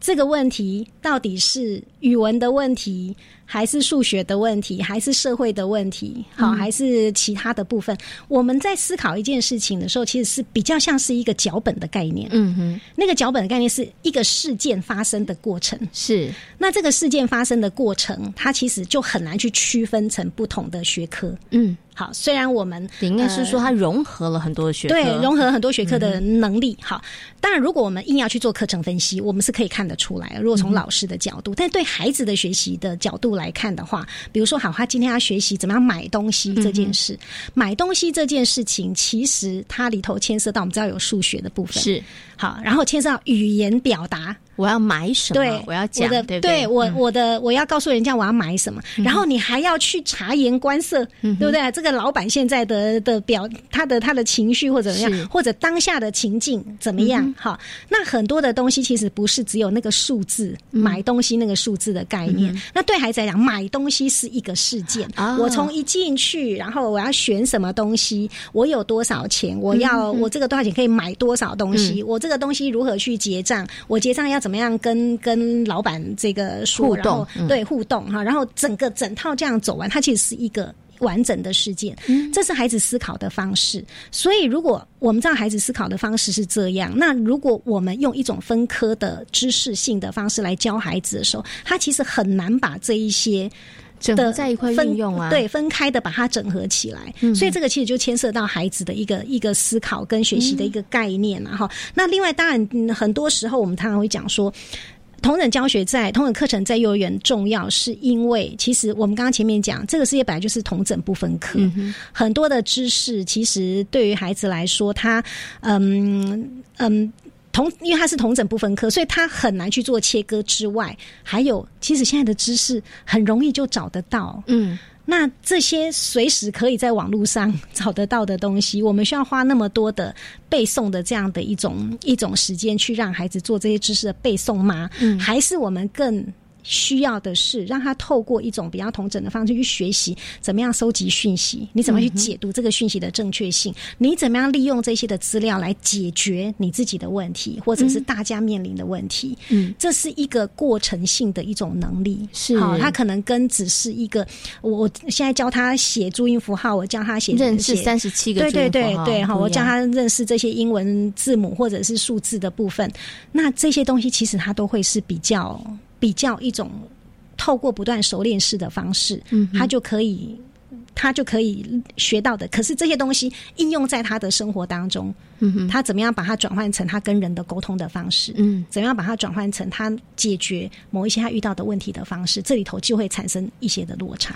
这个问题到底是语文的问题。还是数学的问题，还是社会的问题，好，还是其他的部分？我们在思考一件事情的时候，其实是比较像是一个脚本的概念。嗯哼，那个脚本的概念是一个事件发生的过程。是，那这个事件发生的过程，它其实就很难去区分成不同的学科。嗯。好，虽然我们应该是说它融合了很多学科，对，融合很多学科的能力。好，当然，如果我们硬要去做课程分析，我们是可以看得出来。如果从老师的角度，但对孩子的学习的角度来看的话，比如说，好，他今天要学习怎么样买东西这件事，买东西这件事情，其实它里头牵涉到我们知道有数学的部分，是。好，然后牵涉到语言表达。我要买什么？对，我要讲，对对？我我的我要告诉人家我要买什么，然后你还要去察言观色，对不对？这个老板现在的的表，他的他的情绪或者怎么样，或者当下的情境怎么样？好，那很多的东西其实不是只有那个数字买东西那个数字的概念。那对孩子来讲，买东西是一个事件。我从一进去，然后我要选什么东西，我有多少钱，我要我这个多少钱可以买多少东西，我这个东西如何去结账，我结账要。怎么样跟跟老板这个说互动？对互动哈，然后整个整套这样走完，它其实是一个完整的事件。这是孩子思考的方式。所以，如果我们知道孩子思考的方式是这样，那如果我们用一种分科的知识性的方式来教孩子的时候，他其实很难把这一些。的在一块运用啊，对，分开的把它整合起来，所以这个其实就牵涉到孩子的一个一个思考跟学习的一个概念了哈。那另外，当然很多时候我们常常会讲说，同等教学在同等课程在幼儿园重要，是因为其实我们刚刚前面讲，这个世界本来就是同整不分科，很多的知识其实对于孩子来说，他嗯嗯。同，因为它是同整不分科，所以它很难去做切割。之外，还有，其实现在的知识很容易就找得到。嗯，那这些随时可以在网络上 (laughs) 找得到的东西，我们需要花那么多的背诵的这样的一种一种时间去让孩子做这些知识的背诵吗？嗯，还是我们更？需要的是让他透过一种比较同整的方式去学习，怎么样收集讯息？你怎么去解读这个讯息的正确性？你怎么样利用这些的资料来解决你自己的问题，或者是大家面临的问题？嗯，这是一个过程性的一种能力。是，他可能跟只是一个，我现在教他写注音符号，我教他写认识三十七个，对对对对，好，我教他认识这些英文字母或者是数字的部分。那这些东西其实他都会是比较。比较一种透过不断熟练式的方式，嗯，他就可以，他就可以学到的。可是这些东西应用在他的生活当中，嗯哼，他怎么样把它转换成他跟人的沟通的方式？嗯，怎么样把它转换成他解决某一些他遇到的问题的方式？这里头就会产生一些的落差。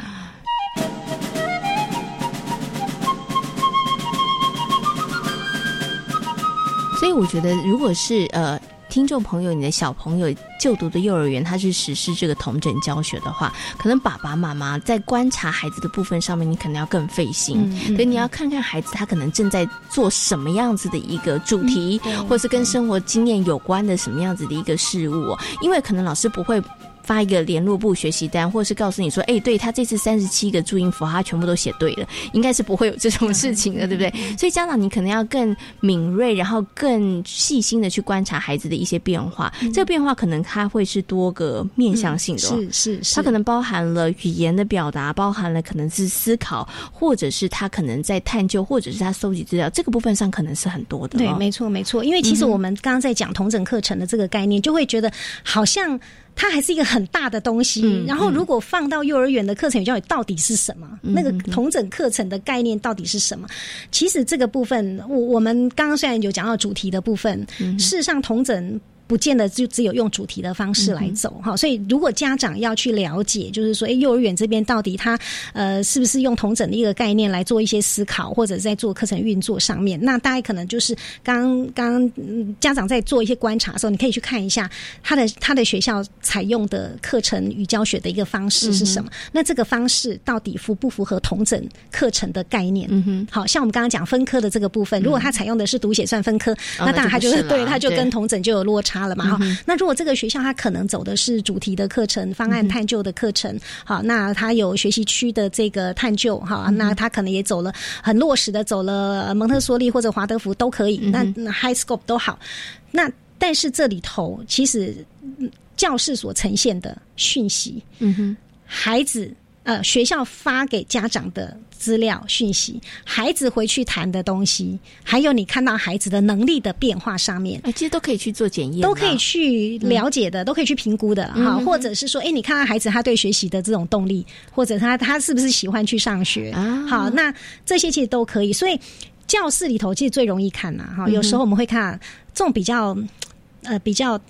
所以我觉得，如果是呃。听众朋友，你的小朋友就读的幼儿园，他是实施这个同整教学的话，可能爸爸妈妈在观察孩子的部分上面，你可能要更费心。所以你要看看孩子他可能正在做什么样子的一个主题，或是跟生活经验有关的什么样子的一个事物，因为可能老师不会。发一个联络部学习单，或者是告诉你说，哎，对他这次三十七个注音符号，他全部都写对了，应该是不会有这种事情的，对不对？所以家长你可能要更敏锐，然后更细心的去观察孩子的一些变化。这个变化可能他会是多个面向性的，是是是，他可能包含了语言的表达，包含了可能是思考，或者是他可能在探究，或者是他搜集资料，这个部分上可能是很多的。对，没错没错，因为其实我们刚刚在讲同整课程的这个概念，就会觉得好像。它还是一个很大的东西，然后如果放到幼儿园的课程教育，到底是什么？那个同整课程的概念到底是什么？其实这个部分，我我们刚刚虽然有讲到主题的部分，事实上同整。不见得就只有用主题的方式来走哈，所以如果家长要去了解，就是说，哎，幼儿园这边到底他呃是不是用同整的一个概念来做一些思考，或者在做课程运作上面，那大概可能就是刚刚家长在做一些观察的时候，你可以去看一下他的他的学校采用的课程与教学的一个方式是什么，那这个方式到底符不符合同整课程的概念？嗯哼，好像我们刚刚讲分科的这个部分，如果他采用的是读写算分科，那当然他就是 (laughs) 对他就跟同整就有落差。了嘛哈，那如果这个学校他可能走的是主题的课程、方案探究的课程，好，那他有学习区的这个探究哈，那他可能也走了很落实的走了蒙特梭利或者华德福都可以，那 high scope 都好。那但是这里头其实教室所呈现的讯息，嗯哼，孩子呃学校发给家长的。资料讯息，孩子回去谈的东西，还有你看到孩子的能力的变化上面，其实都可以去做检验，都可以去了解的，都可以去评估的哈。或者是说，哎，你看到孩子他对学习的这种动力，或者他他是不是喜欢去上学？好，那这些其实都可以。所以教室里头其实最容易看呐，哈。有时候我们会看这种比较呃比较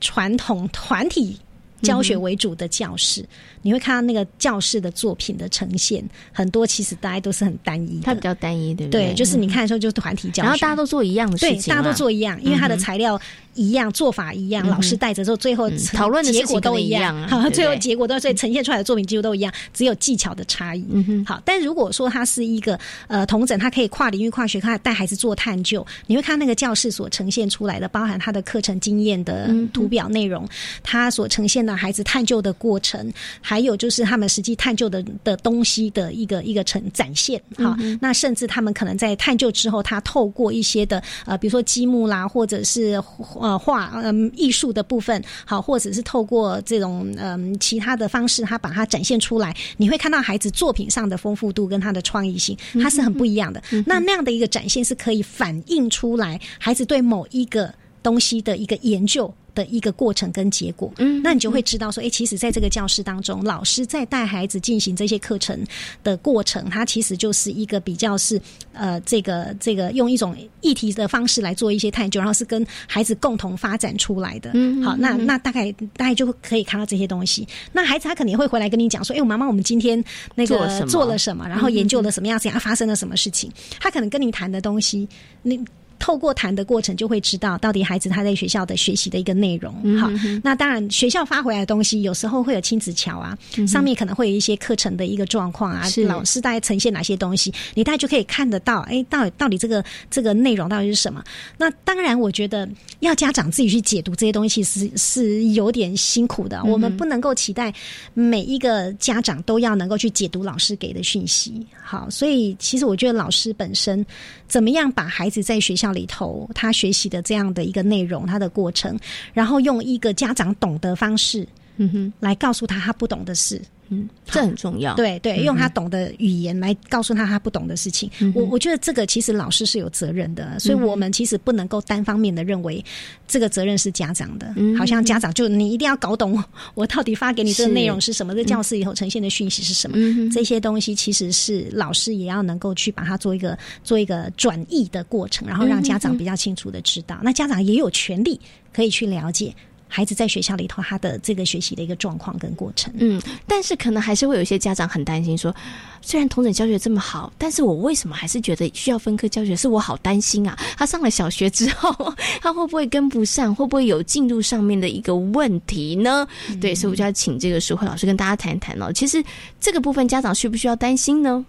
传统团体教学为主的教室。你会看到那个教室的作品的呈现，很多其实大家都是很单一，它比较单一，对不对？对，就是你看的时候就是团体教学，然后大家都做一样的事情，大家都做一样，因为它的材料一样，做法一样，老师带着之后，最后讨论的结果都一样，好，最后结果都所以呈现出来的作品几乎都一样，只有技巧的差异。好，但如果说它是一个呃同整，它可以跨领域、跨学科带孩子做探究，你会看那个教室所呈现出来的，包含他的课程经验的图表内容，他所呈现的孩子探究的过程，还有就是他们。实际探究的的东西的一个一个呈展现，好，那甚至他们可能在探究之后，他透过一些的呃，比如说积木啦，或者是呃画嗯艺术的部分，好，或者是透过这种嗯其他的方式，他把它展现出来，你会看到孩子作品上的丰富度跟他的创意性，它是很不一样的。那那样的一个展现是可以反映出来孩子对某一个东西的一个研究。的一个过程跟结果，嗯，那你就会知道说，哎，其实在这个教室当中，老师在带孩子进行这些课程的过程，它其实就是一个比较是呃，这个这个用一种议题的方式来做一些探究，然后是跟孩子共同发展出来的。嗯，好，那那大概大概就可以看到这些东西。那孩子他肯定会回来跟你讲说，哎，我妈妈，我们今天那个做了什么，然后研究了什么样子，啊，发生了什么事情？他可能跟你谈的东西，你。透过谈的过程，就会知道到底孩子他在学校的学习的一个内容。好，那当然学校发回来的东西，有时候会有亲子桥啊，上面可能会有一些课程的一个状况啊，老师大概呈现哪些东西，你大概就可以看得到。哎，到底到底这个这个内容到底是什么？那当然，我觉得要家长自己去解读这些东西是是有点辛苦的。我们不能够期待每一个家长都要能够去解读老师给的讯息。好，所以其实我觉得老师本身怎么样把孩子在学校里头他学习的这样的一个内容，他的过程，然后用一个家长懂得方式，嗯哼，来告诉他他不懂的事。嗯，这很重要。对对，用他懂的语言来告诉他他不懂的事情。我我觉得这个其实老师是有责任的，所以我们其实不能够单方面的认为这个责任是家长的。好像家长就你一定要搞懂 (laughs) 我到底发给你这个内容是什么，在教室以后呈现的讯息是什么。这些东西其实是老师也要能够去把它做一个做一个转译的过程，然后让家长比较清楚的知道。那家长也有权利可以去了解。孩子在学校里头，他的这个学习的一个状况跟过程，嗯，但是可能还是会有一些家长很担心，说虽然同等教学这么好，但是我为什么还是觉得需要分科教学？是我好担心啊！他上了小学之后，(laughs) 他会不会跟不上？会不会有进度上面的一个问题呢？对，所以我就要请这个淑慧老师跟大家谈一谈哦。其实这个部分家长需不需要担心呢？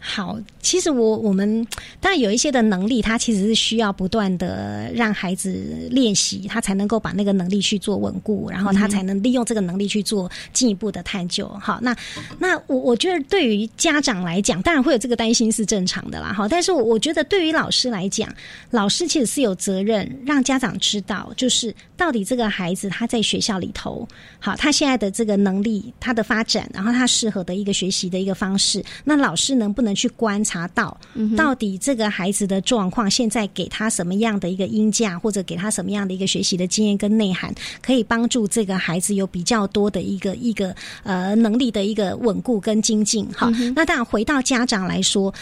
好，其实我我们当然有一些的能力，他其实是需要不断的让孩子练习，他才能够把那个能力去做稳固，然后他才能利用这个能力去做进一步的探究。好，那那我我觉得对于家长来讲，当然会有这个担心是正常的啦。好，但是我觉得对于老师来讲，老师其实是有责任让家长知道，就是到底这个孩子他在学校里头，好，他现在的这个能力他的发展，然后他适合的一个学习的一个方式，那老师能不能？能去观察到，到底这个孩子的状况，现在给他什么样的一个音价，或者给他什么样的一个学习的经验跟内涵，可以帮助这个孩子有比较多的一个一个呃能力的一个稳固跟精进。好，那当然回到家长来说。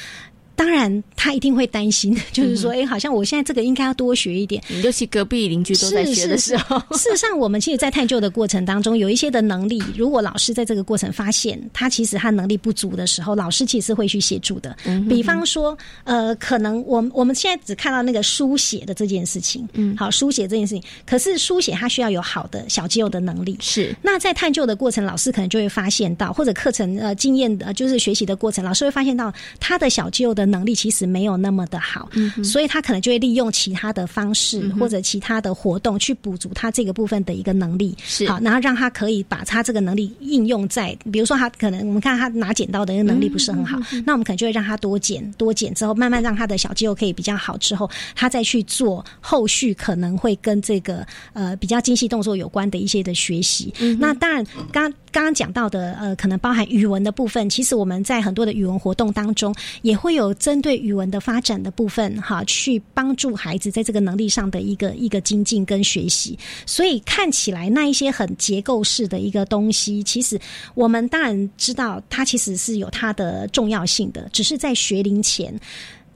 当然，他一定会担心，(laughs) 就是说，哎，好像我现在这个应该要多学一点。尤其隔壁邻居都在学的时候，事实上，我们其实，在探究的过程当中，有一些的能力，如果老师在这个过程发现他其实他能力不足的时候，老师其实会去协助的。比方说，呃，可能我我们现在只看到那个书写的这件事情，嗯，好，书写这件事情，可是书写它需要有好的小肌肉的能力。是，那在探究的过程，老师可能就会发现到，或者课程呃经验的，就是学习的过程，老师会发现到他的小肌肉的。能力其实没有那么的好，所以他可能就会利用其他的方式或者其他的活动去补足他这个部分的一个能力，是。好，然后让他可以把他这个能力应用在，比如说他可能我们看他拿剪刀的一个能力不是很好，那我们可能就会让他多剪多剪之后，慢慢让他的小肌肉可以比较好之后，他再去做后续可能会跟这个呃比较精细动作有关的一些的学习。那当然，刚刚刚讲到的呃，可能包含语文的部分，其实我们在很多的语文活动当中，也会有针对语文的发展的部分哈，去帮助孩子在这个能力上的一个一个精进跟学习。所以看起来那一些很结构式的一个东西，其实我们当然知道它其实是有它的重要性的，只是在学龄前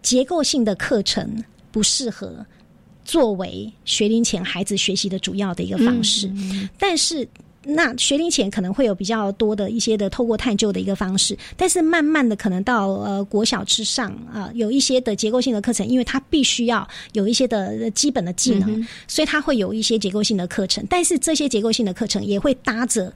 结构性的课程不适合作为学龄前孩子学习的主要的一个方式，但是。那学龄前可能会有比较多的一些的透过探究的一个方式，但是慢慢的可能到呃国小之上啊，有一些的结构性的课程，因为它必须要有一些的基本的技能，所以它会有一些结构性的课程，但是这些结构性的课程也会搭着。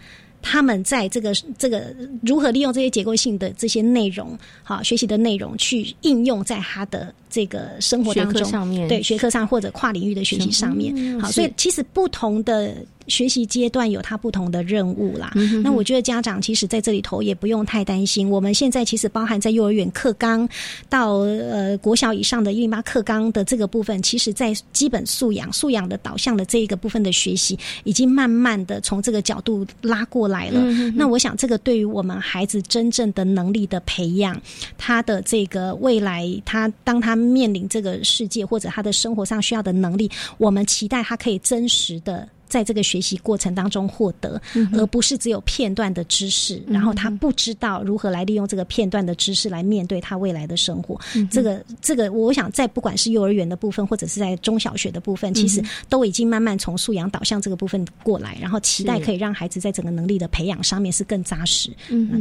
他们在这个这个如何利用这些结构性的这些内容，好学习的内容去应用在他的这个生活当中，上面。对学科上或者跨领域的学习上面，好，所以其实不同的学习阶段有它不同的任务啦。那我觉得家长其实在这里头也不用太担心。我们现在其实包含在幼儿园课纲到呃国小以上的一零八课纲的这个部分，其实在基本素养、素养的导向的这一个部分的学习，已经慢慢的从这个角度拉过来。来了，那我想这个对于我们孩子真正的能力的培养，他的这个未来，他当他面临这个世界或者他的生活上需要的能力，我们期待他可以真实的。在这个学习过程当中获得，而不是只有片段的知识，然后他不知道如何来利用这个片段的知识来面对他未来的生活。这个这个，我想在不管是幼儿园的部分，或者是在中小学的部分，其实都已经慢慢从素养导向这个部分过来，然后期待可以让孩子在整个能力的培养上面是更扎实、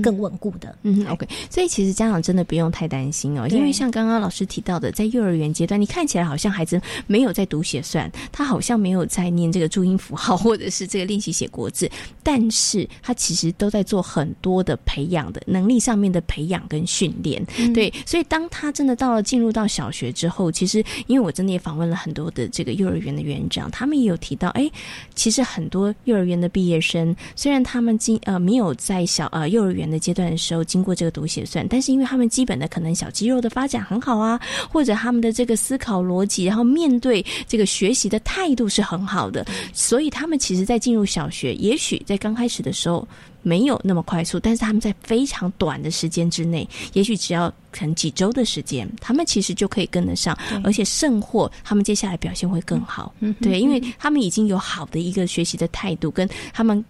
更稳固的。嗯，OK。所以其实家长真的不用太担心哦，因为像刚刚老师提到的，在幼儿园阶段，你看起来好像孩子没有在读写算，他好像没有在念这个注音符号。好，或者是这个练习写国字，但是他其实都在做很多的培养的能力上面的培养跟训练。对，所以当他真的到了进入到小学之后，其实因为我真的也访问了很多的这个幼儿园的园长，他们也有提到，哎，其实很多幼儿园的毕业生，虽然他们经呃没有在小呃幼儿园的阶段的时候经过这个读写算，但是因为他们基本的可能小肌肉的发展很好啊，或者他们的这个思考逻辑，然后面对这个学习的态度是很好的，所以。他们其实，在进入小学，也许在刚开始的时候没有那么快速，但是他们在非常短的时间之内，也许只要可能几周的时间，他们其实就可以跟得上，而且甚或他们接下来表现会更好。嗯对，因为他们已经有好的一个学习的态度，跟他们。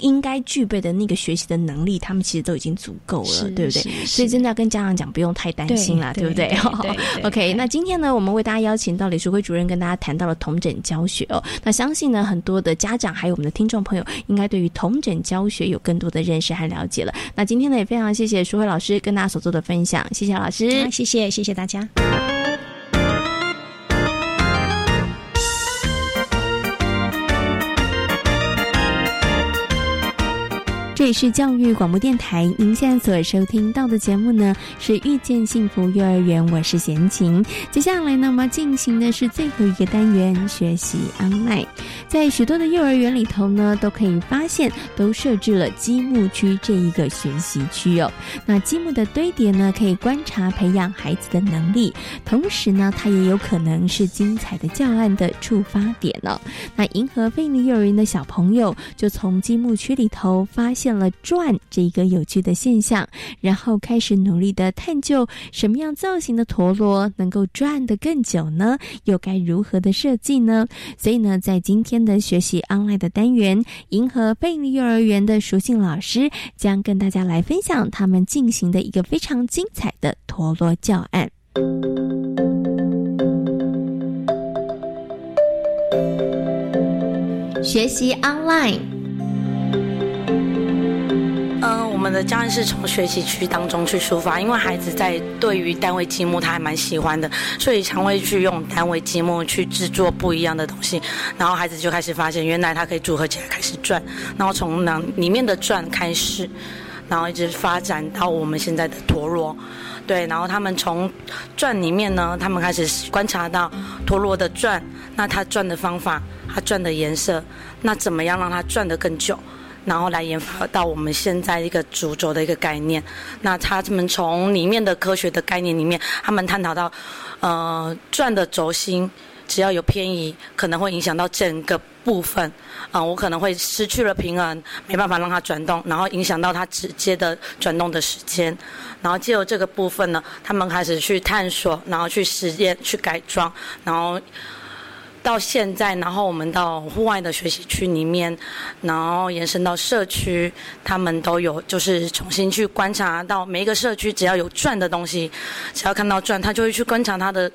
应该具备的那个学习的能力，他们其实都已经足够了，对不对？所以真的要跟家长讲，不用太担心了，对不对？(laughs) OK，那今天呢，我们为大家邀请到李淑辉主任跟大家谈到了同诊教学哦。那相信呢，很多的家长还有我们的听众朋友，应该对于同诊教学有更多的认识和了解了。那今天呢，也非常谢谢淑辉老师跟大家所做的分享，谢谢老师，谢谢谢谢大家。这里是教育广播电台，您现在所收听到的节目呢是遇见幸福幼儿园，我是贤琴。接下来呢，我们进行的是最后一个单元学习 online。在许多的幼儿园里头呢，都可以发现都设置了积木区这一个学习区哦。那积木的堆叠呢，可以观察培养孩子的能力，同时呢，它也有可能是精彩的教案的触发点了。那银河费力幼儿园的小朋友就从积木区里头发现。了转这一个有趣的现象，然后开始努力的探究什么样造型的陀螺能够转得更久呢？又该如何的设计呢？所以呢，在今天的学习 online 的单元，银河贝利幼儿园的淑信老师将跟大家来分享他们进行的一个非常精彩的陀螺教案。学习 online。们的教案是从学习区当中去出发，因为孩子在对于单位积木他还蛮喜欢的，所以常会去用单位积木去制作不一样的东西，然后孩子就开始发现，原来他可以组合起来开始转，然后从那里面的转开始。然后一直发展到我们现在的陀螺。对，然后他们从转里面呢，他们开始观察到陀螺的转，那它转的方法，它转的颜色，那怎么样让它转得更久？然后来研发到我们现在一个主轴的一个概念。那他们从里面的科学的概念里面，他们探讨到，呃，转的轴心只要有偏移，可能会影响到整个部分。啊，我可能会失去了平衡，没办法让它转动，然后影响到它直接的转动的时间。然后借由这个部分呢，他们开始去探索，然后去实验、去改装，然后到现在，然后我们到户外的学习区里面，然后延伸到社区，他们都有就是重新去观察到每一个社区，只要有转的东西，只要看到转，他就会去观察它的。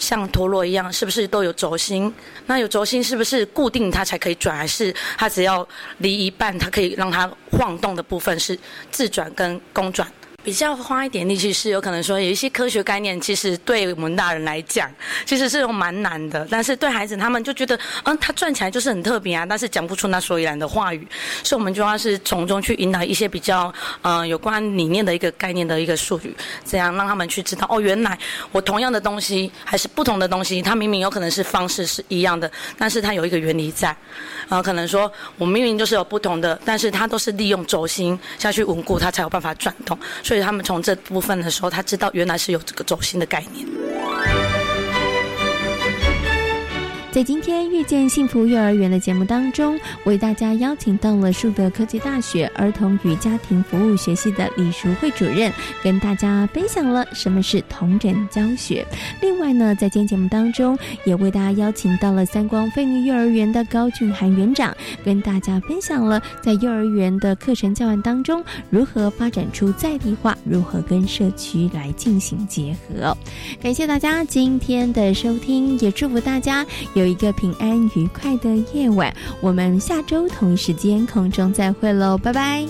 像陀螺一样，是不是都有轴心？那有轴心是不是固定它才可以转，还是它只要离一半，它可以让它晃动的部分是自转跟公转？比较花一点力气是有可能说有一些科学概念，其实对我们大人来讲，其实是蛮难的。但是对孩子他们就觉得，嗯，他转起来就是很特别啊，但是讲不出那所以然的话语，所以我们就要是从中去引导一些比较，嗯，有关理念的一个概念的一个术语，这样让他们去知道，哦，原来我同样的东西还是不同的东西，它明明有可能是方式是一样的，但是它有一个原理在，啊，可能说我明明就是有不同的，但是它都是利用轴心下去稳固它才有办法转动，所以。他们从这部分的时候，他知道原来是有这个轴心的概念。在今天遇见幸福幼儿园的节目当中，为大家邀请到了树德科技大学儿童与家庭服务学系的李淑慧主任，跟大家分享了什么是同诊教学。另外呢，在今天节目当中，也为大家邀请到了三光飞女幼儿园的高俊涵园长，跟大家分享了在幼儿园的课程教案当中，如何发展出在地化，如何跟社区来进行结合。感谢大家今天的收听，也祝福大家。有一个平安愉快的夜晚，我们下周同一时间空中再会喽，拜拜。